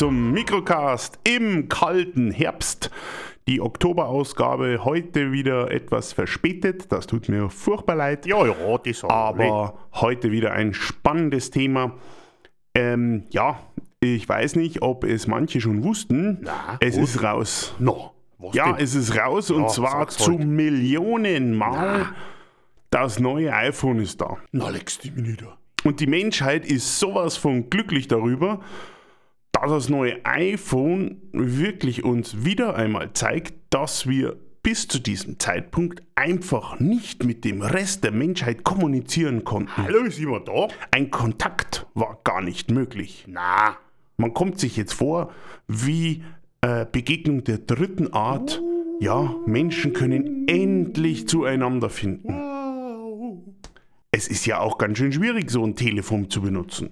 Zum Mikrocast im kalten Herbst. Die Oktoberausgabe heute wieder etwas verspätet. Das tut mir furchtbar leid. Ja, ja, das Aber heute wieder ein spannendes Thema. Ähm, ja, ich weiß nicht, ob es manche schon wussten. Na, es was? ist raus. No, was Ja, denn? es ist raus und Ja, zwar sag's zu halt. Millionenmal. Das neue iPhone ist da. Na, legst du mich nieder. Und die Menschheit ist sowas von glücklich darüber, dass das neue iPhone wirklich uns wieder einmal zeigt, dass wir bis zu diesem Zeitpunkt einfach nicht mit dem Rest der Menschheit kommunizieren konnten. Hallo, sind wir da? Ein Kontakt war gar nicht möglich. Na, Man kommt sich jetzt vor wie äh, Begegnung der dritten Art. Ja, Menschen können endlich zueinander finden. Es ist ja auch ganz schön schwierig, so ein Telefon zu benutzen.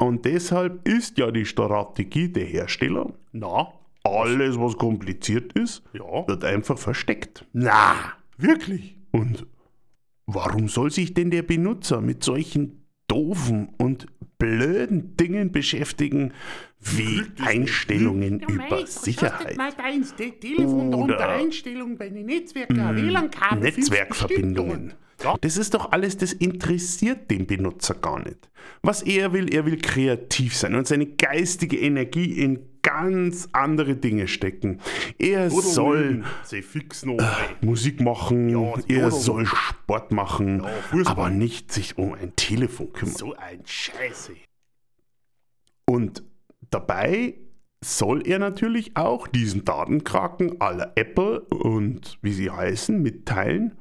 Und deshalb ist ja die Strategie der Hersteller, na, alles was kompliziert ist, ja. wird einfach versteckt. Na, wirklich? Und warum soll sich denn der Benutzer mit solchen doofen und blöden Dingen beschäftigen, wie Einstellungen über Sicherheit? Oder- unter Einstellungen bei den Netzwerken, WLAN-Kabel, Netzwerkverbindungen. Das ist doch alles, das interessiert den Benutzer gar nicht. Was er will, er will kreativ sein und seine geistige Energie in ganz andere Dinge stecken. Er soll sie fix noch. Musik machen, Ja, er Oder- soll Sport machen, Ja, aber nicht sich um ein Telefon kümmern. So ein Scheiße. Und dabei soll er natürlich auch diesen Datenkraken aller Apple und wie sie heißen mitteilen,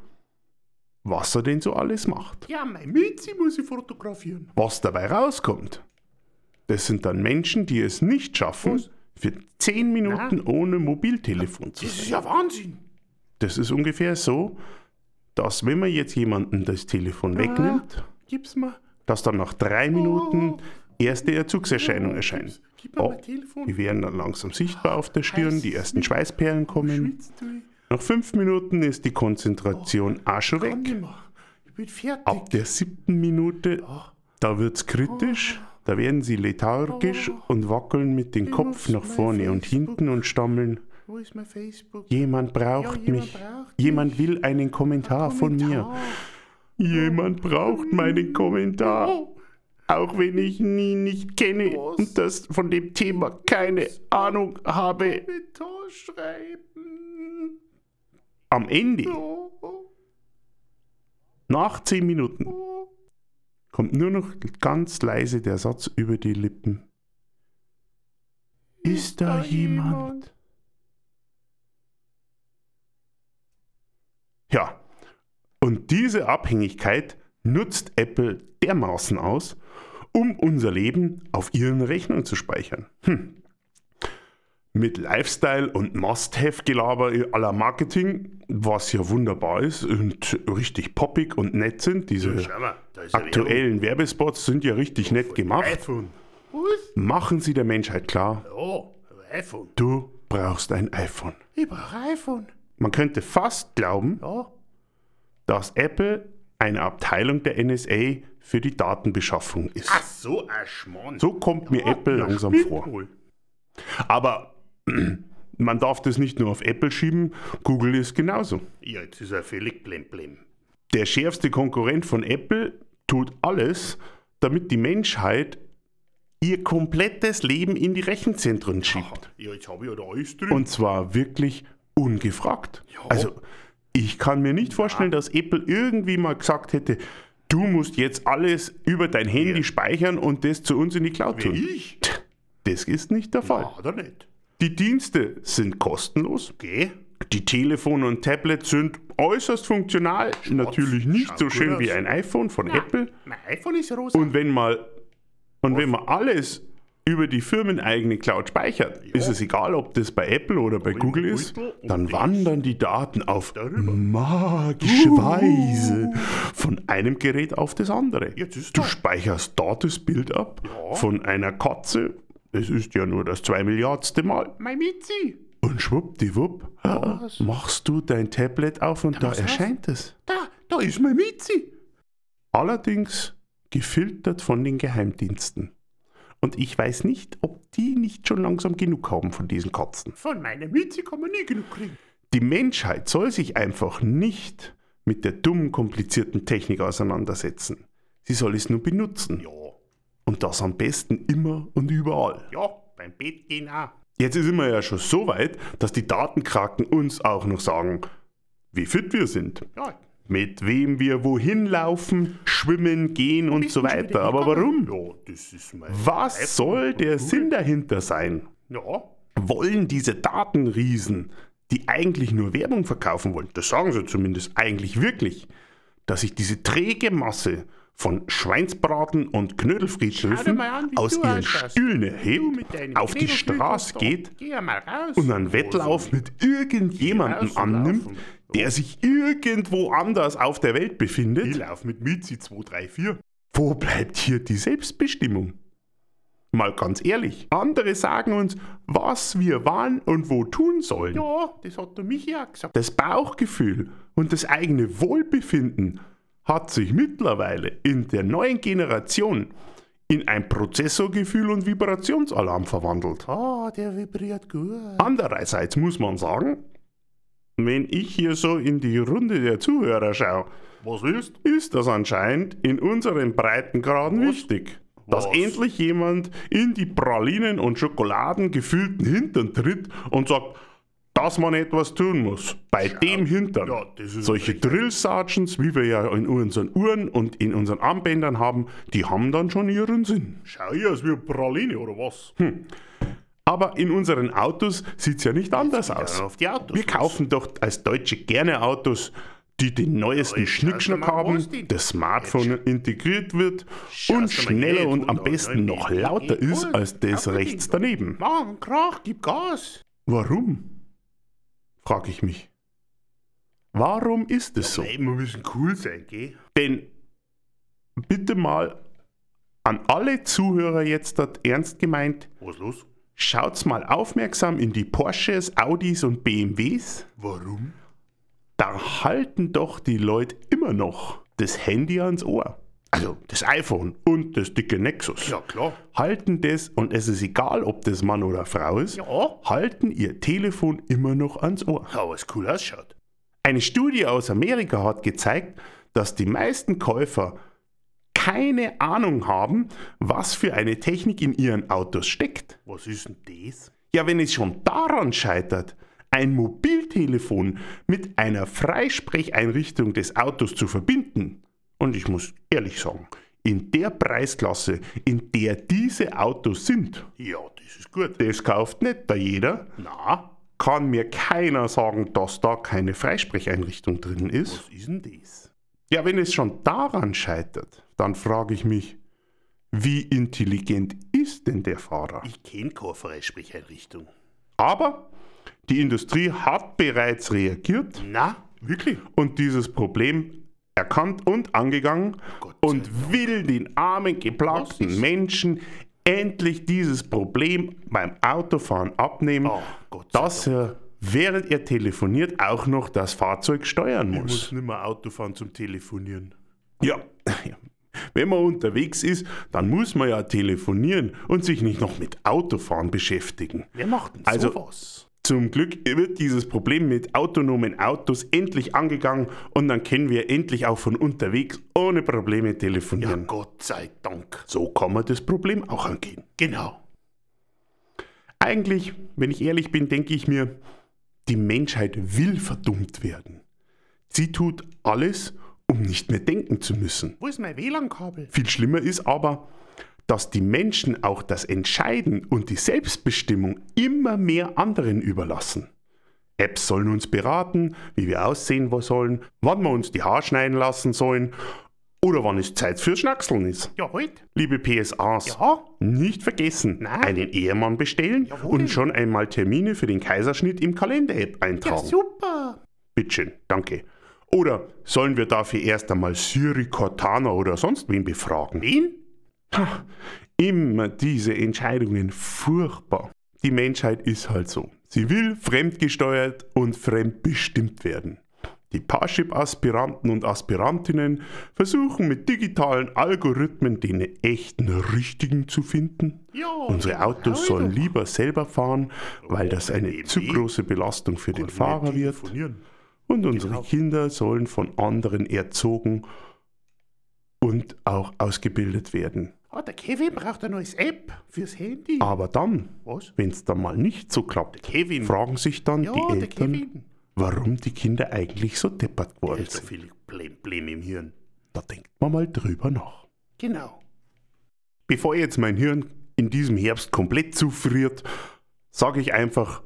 was er denn so alles macht. Ja, mein Mützi muss ich fotografieren. Was dabei rauskommt, das sind dann Menschen, die es nicht schaffen, Was? für 10 Minuten ohne Mobiltelefon zu Das sein. ist ja Wahnsinn. Das ist ungefähr so, dass wenn man jetzt jemanden das Telefon wegnimmt, Gib's mir. dass dann nach drei Minuten erste Erzugserscheinung erscheint. Oh, die werden dann langsam sichtbar auf der Stirn, die ersten Schweißperlen kommen. Nach fünf Minuten ist die Konzentration auch schon weg. Ab der siebten Minute, da wird's kritisch. Da werden sie lethargisch und wackeln mit dem Kopf nach vorne und hinten und stammeln. Jemand braucht mich. Jemand will einen Kommentar von mir. Jemand braucht meinen Kommentar. Auch wenn ich ihn nicht kenne Was? und das von dem Thema keine Ahnung habe. Schreiben. Am Ende, Oh, oh, nach zehn Minuten, oh. kommt nur noch ganz leise der Satz über die Lippen. Ist da jemand? Ja, und diese Abhängigkeit nutzt Apple dermaßen aus, um unser Leben auf ihren Rechnern zu speichern. Hm. Mit Lifestyle und Must-Have-Gelaber aller Marketing, was ja wunderbar ist und richtig poppig und nett sind. Diese Schau mal, aktuellen Werbespots sind ja richtig nett gemacht. Machen Sie der Menschheit klar, Oh, iPhone. du brauchst ein iPhone. Ich brauche iPhone. Man könnte fast glauben, Ja. dass Apple eine Abteilung der NSA für die Datenbeschaffung ist. Ach so, ein Schmarrn. So kommt mir Apple Ja, langsam spinnt vor. wohl. Aber man darf das nicht nur auf Apple schieben, Google ist genauso. Ja, jetzt ist er völlig blemblem. Der schärfste Konkurrent von Apple tut alles, damit die Menschheit ihr komplettes Leben in die Rechenzentren schiebt. Ja, jetzt habe ich ja da alles drin. Und zwar wirklich ungefragt. Also ich kann mir nicht vorstellen, dass Apple irgendwie mal gesagt hätte, du musst jetzt alles über dein Handy speichern und das zu uns in die Cloud tun. ich? Das ist nicht der Fall. Ja, oder nicht? Die Dienste sind kostenlos. Geh. Die Telefone und Tablets sind äußerst funktional. Natürlich nicht schaut so schön wie ein iPhone von Apple. Mein iPhone ist rosa. Und wenn mal und wenn man alles über die firmeneigene Cloud speichert, ist es egal, ob das bei Apple oder bei Google ist, dann wandern die Daten auf magische Weise von einem Gerät auf das andere. Du da. speicherst dort das Bild ab Ja. von einer Katze. Es ist ja nur das zwei Milliardste Mal. mein Mitzi. Und schwuppdiwupp Was? machst du dein Tablet auf und da auf. erscheint es. Da, da ist mein Mitzi. Allerdings gefiltert von den Geheimdiensten. Und ich weiß nicht, ob die nicht schon langsam genug haben von diesen Katzen. Von meiner Miezi kann man nie genug kriegen. Die Menschheit soll sich einfach nicht mit der dummen, komplizierten Technik auseinandersetzen. Sie soll es nur benutzen. Ja, Und das am besten immer und überall. ja, beim Bett gehen auch. Jetzt sind wir ja schon so weit, dass die Datenkraken uns auch noch sagen, wie fit wir sind. Ja, Mit wem wir wohin laufen, schwimmen, gehen und so weiter. Aber warum? Ja, das ist mein. Was soll der Sinn dahinter sein? Ja, Wollen diese Datenriesen, die eigentlich nur Werbung verkaufen wollen, das sagen sie zumindest eigentlich wirklich, dass sich diese träge Masse von Schweinsbraten und Knödelfriedhöfen aus ihren. Stühlen erhebt, auf die Straße geht Geh ja mal raus. und einen Wettlauf mit irgendjemandem annimmt, laufen. Der sich irgendwo anders auf der Welt Ich befindet, lauf mit Miezi 2, 3, 4. wo bleibt hier die Selbstbestimmung? Mal ganz ehrlich, andere sagen uns, was wir wann und wo tun sollen. Ja, das hat der Michi auch gesagt. Das Bauchgefühl und das eigene Wohlbefinden hat sich mittlerweile in der neuen Generation in ein Prozessorgefühl und Vibrationsalarm verwandelt. Ah, der vibriert gut. Andererseits muss man sagen, wenn ich hier so in die Runde der Zuhörer schaue, Was willst ist das anscheinend in unseren Breitengraden Was? wichtig. Dass Was? endlich jemand in die Pralinen und Schokoladen gefüllten Hintern tritt und sagt, dass man etwas tun muss. Bei dem Hintern. Ja, ist Solche richtig. Drill Sergeants, wie wir ja in unseren Uhren und in unseren Armbändern haben, die haben dann schon ihren Sinn. Schau hier wie eine Praline oder was? Aber in unseren Autos sieht es ja nicht anders aus. Wir kaufen doch als Deutsche gerne Autos, die den neuesten du Schnickschnack haben, das Smartphone integriert wird und schneller und am besten noch lauter ist als das rechts daneben. Mann, Krach, gib Gas. Warum? Frage ich mich. Warum ist es so? Wir müssen cool sein, gell? Denn bitte mal an alle Zuhörer jetzt dort ernst gemeint, Was los? Schaut's mal aufmerksam in die Porsches, Audis und BMWs. Warum? da halten doch die Leute immer noch das Handy ans Ohr. Also das iPhone und das dicke Nexus. Ja, klar. Halten das, und es ist egal, ob das Mann oder Frau ist, Ja, halten ihr Telefon immer noch ans Ohr. aber es cool ausschaut. Eine Studie aus Amerika hat gezeigt, dass die meisten Käufer keine Ahnung haben, was für eine Technik in ihren Autos steckt. Was ist denn das? Ja, wenn es schon daran scheitert, ein Mobiltelefon mit einer Freisprecheinrichtung des Autos zu verbinden, und ich muss ehrlich sagen, in der Preisklasse, in der diese Autos sind, Ja, das ist gut. das kauft nicht da jeder, Na, kann mir keiner sagen, dass da keine Freisprecheinrichtung drin ist. was ist denn das? Ja, wenn es schon daran scheitert, dann frage ich mich, wie intelligent ist denn der Fahrer? Ich kenne keine Freisprecheinrichtung. Aber die Industrie hat bereits reagiert Na, wirklich? und dieses Problem erkannt und angegangen Gott sei und will den armen, geplagten Menschen endlich dieses Problem beim Autofahren abnehmen, Oh, Gott dass er, während er telefoniert, auch noch das Fahrzeug steuern Ich muss. muss nicht mehr Auto fahren zum Telefonieren. Ja, wenn man unterwegs ist, dann muss man ja telefonieren und sich nicht noch mit Autofahren beschäftigen. Wer macht denn Also- sowas? Zum Glück wird dieses Problem mit autonomen Autos endlich angegangen und dann können wir endlich auch von unterwegs ohne Probleme Ja, telefonieren. Gott sei Dank. so kann man das Problem auch angehen. Genau. Eigentlich, wenn ich ehrlich bin, denke ich mir, die Menschheit will verdummt werden. Sie tut alles, um nicht mehr denken zu müssen. Wo ist mein WLAN-Kabel? Viel schlimmer ist aber, dass die Menschen auch das Entscheiden und die Selbstbestimmung immer mehr anderen überlassen. Apps sollen uns beraten, wie wir aussehen sollen, wann wir uns die Haare schneiden lassen sollen oder wann es Zeit fürs Schnackseln ist. Ja, halt. Liebe PSAs, Ja, nicht vergessen, Nein. einen Ehemann bestellen Jawohl. und schon einmal Termine für den Kaiserschnitt im Kalender-App ja, eintragen. super. Bitteschön, danke. Oder sollen wir dafür erst einmal Siri, Cortana oder sonst wen befragen? Wen? Immer diese Entscheidungen furchtbar. Die Menschheit ist halt so. Sie will fremdgesteuert und fremdbestimmt werden. Die Parship-Aspiranten und Aspirantinnen versuchen mit digitalen Algorithmen den echten Richtigen zu finden. Ja, Unsere Autos sollen lieber selber fahren, weil das eine zu große Belastung für den Fahrer wird. Und unsere Kinder sollen von anderen erzogen und auch ausgebildet werden. Ah, der Kevin braucht eine neue App fürs Handy. Aber dann, Was? wenn es dann mal nicht so klappt, fragen sich dann Ja, die Eltern. Warum die Kinder eigentlich so deppert Er geworden ist so sind. viel Blem, Blem im Hirn. Da denkt man mal drüber nach. Genau. Bevor jetzt mein Hirn in diesem Herbst komplett zufriert, sage ich einfach,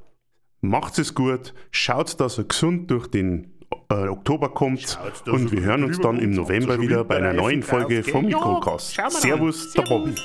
macht es gut, schaut, dass ihr gesund durch den äh, Oktober kommt Schaut, und wir hören uns dann im November wieder bei einer neuen Folge vom Mikrocast. dann. Servus, der Servus. Bobby.